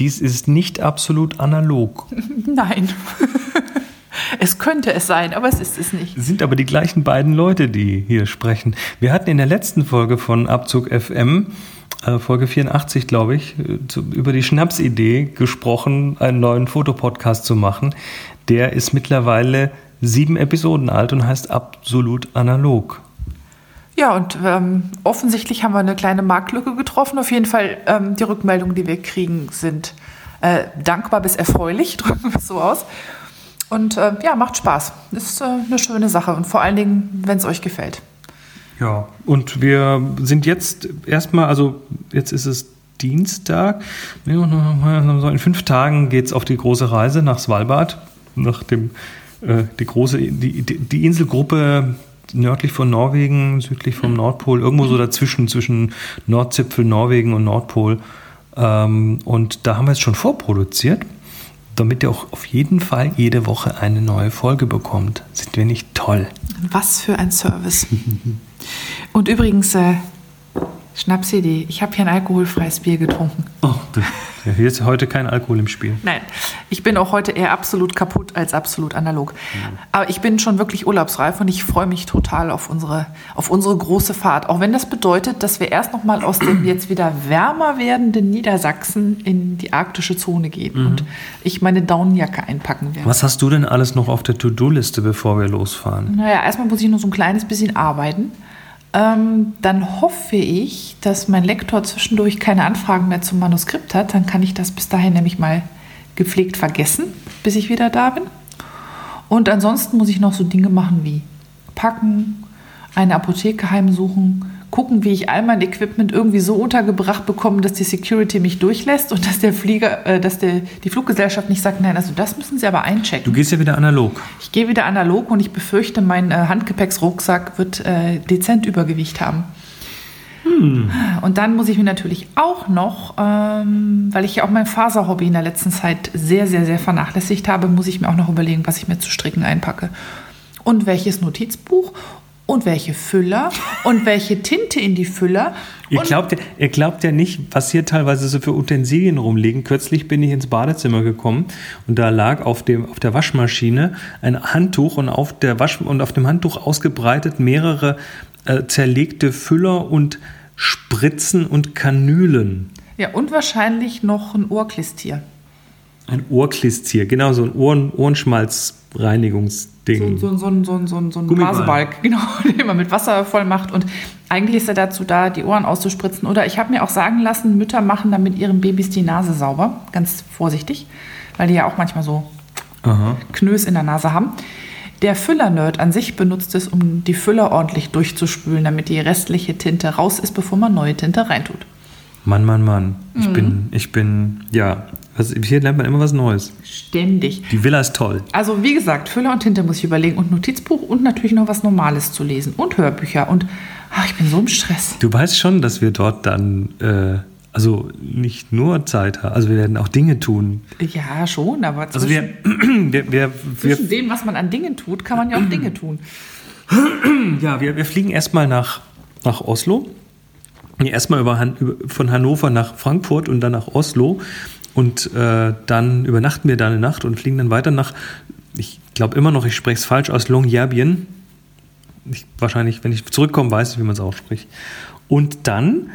Dies ist nicht absolut analog. Nein. es könnte es sein, aber es ist es nicht. Es sind aber die gleichen beiden Leute, die hier sprechen. Wir hatten in der letzten Folge von Abzug FM, äh, Folge 84, glaube ich, äh, zu, über die Schnapsidee gesprochen, einen neuen Fotopodcast zu machen. Der ist mittlerweile sieben Episoden alt und heißt absolut analog. Ja, und ähm, offensichtlich haben wir eine kleine Marktlücke getroffen. Auf jeden Fall, ähm, die Rückmeldungen, die wir kriegen, sind äh, dankbar bis erfreulich, drücken wir es so aus. Und äh, ja, macht Spaß. Ist äh, eine schöne Sache und vor allen Dingen, wenn es euch gefällt. Ja, und wir sind jetzt erstmal, also jetzt ist es Dienstag. In fünf Tagen geht es auf die große Reise nach Svalbard, nach dem äh, die große die, die Inselgruppe nördlich von Norwegen, südlich vom Nordpol, irgendwo so dazwischen, zwischen Nordzipfel Norwegen und Nordpol. Ähm, und da haben wir es schon vorproduziert, damit ihr auch auf jeden Fall jede Woche eine neue Folge bekommt. Sind wir nicht toll? Was für ein Service. und übrigens, äh, Schnapsidee, ich habe hier ein alkoholfreies Bier getrunken. Oh, hier ist heute kein Alkohol im Spiel. Nein, ich bin auch heute eher absolut kaputt als absolut analog. Mhm. Aber ich bin schon wirklich urlaubsreif und ich freue mich total auf unsere, auf unsere große Fahrt. Auch wenn das bedeutet, dass wir erst noch mal aus dem jetzt wieder wärmer werdenden Niedersachsen in die arktische Zone gehen mhm. und ich meine Daunenjacke einpacken werde. Was hast du denn alles noch auf der To-Do-Liste, bevor wir losfahren? Naja, erstmal muss ich nur so ein kleines bisschen arbeiten. Ähm, dann hoffe ich, dass mein Lektor zwischendurch keine Anfragen mehr zum Manuskript hat. Dann kann ich das bis dahin nämlich mal gepflegt vergessen, bis ich wieder da bin. Und ansonsten muss ich noch so Dinge machen wie packen, eine Apotheke heimsuchen, gucken, wie ich all mein Equipment irgendwie so untergebracht bekomme, dass die Security mich durchlässt und dass der Flieger, äh, dass der, die Fluggesellschaft nicht sagt, nein, also das müssen Sie aber einchecken. Du gehst ja wieder analog. Ich gehe wieder analog und ich befürchte, mein äh, Handgepäcksrucksack wird äh, dezent Übergewicht haben. Hm. Und dann muss ich mir natürlich auch noch, ähm, weil ich ja auch mein Faserhobby in der letzten Zeit sehr, sehr, sehr vernachlässigt habe, muss ich mir auch noch überlegen, was ich mir zu stricken einpacke. Und welches Notizbuch und welche Füller und welche Tinte in die Füller. Ihr glaubt, ihr glaubt ja nicht, was hier teilweise so für Utensilien rumliegen. Kürzlich bin ich ins Badezimmer gekommen und da lag auf, dem, auf der Waschmaschine ein Handtuch und auf, der Wasch, und auf dem Handtuch ausgebreitet mehrere äh, zerlegte Füller und Spritzen und Kanülen. Ja, und wahrscheinlich noch ein Ohrklistier. Ein Ohrklistier, genau, so ein Ohren, Ohrenschmalzreinigungsding. So, so, so, so, so, so ein Blasebalg, genau, den man mit Wasser voll macht. Und eigentlich ist er dazu da, die Ohren auszuspritzen. Oder ich habe mir auch sagen lassen, Mütter machen damit ihren Babys die Nase sauber. Ganz vorsichtig, weil die ja auch manchmal so Aha. Knös in der Nase haben. Der Füller-Nerd an sich benutzt es, um die Füller ordentlich durchzuspülen, damit die restliche Tinte raus ist, bevor man neue Tinte reintut. Mann, Mann, Mann. Ich mhm. bin, ich bin, ja, also hier lernt man immer was Neues. Ständig. Die Villa ist toll. Also wie gesagt, Füller und Tinte muss ich überlegen und Notizbuch und natürlich noch was Normales zu lesen und Hörbücher und ach, ich bin so im Stress. Du weißt schon, dass wir dort dann, äh, also nicht nur Zeit haben, also wir werden auch Dinge tun. Ja, schon, aber zwischen, also wir, wir, wir, zwischen dem, was man an Dingen tut, kann man ja auch Dinge tun. Ja, wir, wir fliegen erstmal nach, nach Oslo erstmal über, Han von Hannover nach Frankfurt und dann nach Oslo. Und äh, dann übernachten wir da eine Nacht und fliegen dann weiter nach, ich glaube immer noch, ich spreche es falsch, aus Longyearbyen. Ich, wahrscheinlich, wenn ich zurückkomme, weiß ich, wie man es ausspricht. Und dann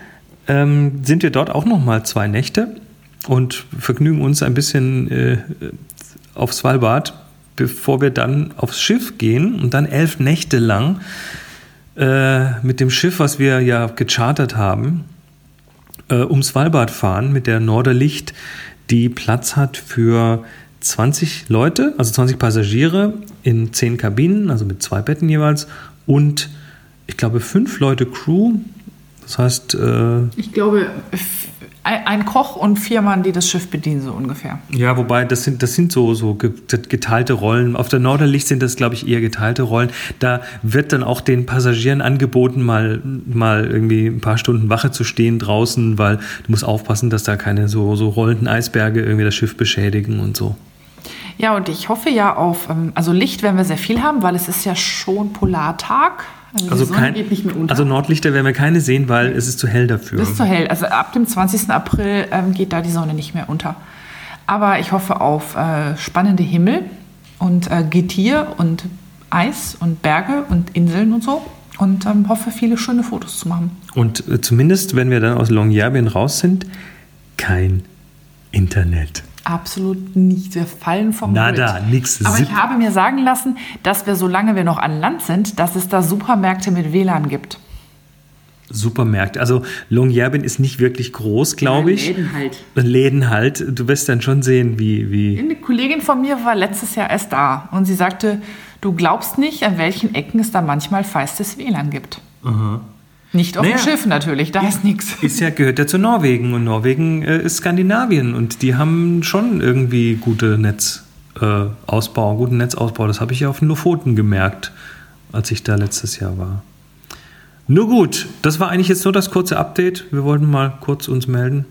ähm, sind wir dort auch nochmal zwei Nächte und vergnügen uns ein bisschen äh, auf Svalbard, bevor wir dann aufs Schiff gehen und dann elf Nächte lang äh, mit dem Schiff, was wir ja gechartert haben, äh, um Svalbard fahren mit der Norderlicht, die Platz hat für 20 Leute, also 20 Passagiere in 10 Kabinen, also mit zwei Betten jeweils und ich glaube fünf Leute Crew. Das heißt. Äh, ich glaube ein Koch und vier Mann, die das Schiff bedienen, so ungefähr. Ja, wobei das sind, das sind so, so geteilte Rollen. Auf der Norderlicht sind das, glaube ich, eher geteilte Rollen. Da wird dann auch den Passagieren angeboten, mal, mal irgendwie ein paar Stunden Wache zu stehen draußen, weil du musst aufpassen, dass da keine so, so rollenden Eisberge irgendwie das Schiff beschädigen und so. Ja, und ich hoffe ja auf, ähm, also Licht werden wir sehr viel haben, weil es ist ja schon Polartag. Also, also, kein, also, Nordlichter werden wir keine sehen, weil es ist zu hell dafür. Es ist zu hell. Also ab dem 20. April ähm, geht da die Sonne nicht mehr unter. Aber ich hoffe auf äh, spannende Himmel und äh, Getier und Eis und Berge und Inseln und so. Und ähm, hoffe, viele schöne Fotos zu machen. Und äh, zumindest, wenn wir dann aus Longyearbyen raus sind, kein Internet. Absolut nicht. Wir fallen vom Nada, Grid. nix. Aber ich habe mir sagen lassen, dass wir, solange wir noch an Land sind, dass es da Supermärkte mit WLAN gibt. Supermärkte. Also Longyearbyen ist nicht wirklich groß, glaube ich. Läden halt. Läden halt. Du wirst dann schon sehen, wie, wie. Eine Kollegin von mir war letztes Jahr erst da und sie sagte, du glaubst nicht, an welchen Ecken es da manchmal feistes WLAN gibt. Nicht auf Naja. dem Schiff natürlich, da ist nichts. Ist ja, gehört ja zu Norwegen und Norwegen äh, ist Skandinavien und die haben schon irgendwie gute Netzausbau, äh, guten Netzausbau. Das habe ich ja auf den Lofoten gemerkt, als ich da letztes Jahr war. Nur gut, das war eigentlich jetzt nur das kurze Update. Wir wollten mal kurz uns melden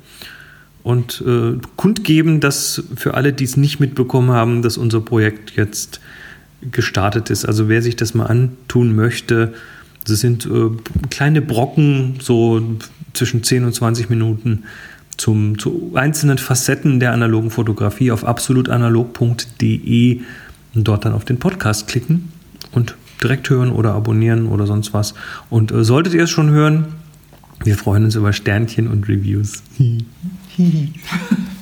und äh, kundgeben, dass für alle, die es nicht mitbekommen haben, dass unser Projekt jetzt gestartet ist. Also wer sich das mal antun möchte, das sind äh, kleine Brocken, so zwischen 10 und 20 Minuten zum, zu einzelnen Facetten der analogen Fotografie auf absolutanalog.de und dort dann auf den Podcast klicken und direkt hören oder abonnieren oder sonst was. Und äh, solltet ihr es schon hören, wir freuen uns über Sternchen und Reviews.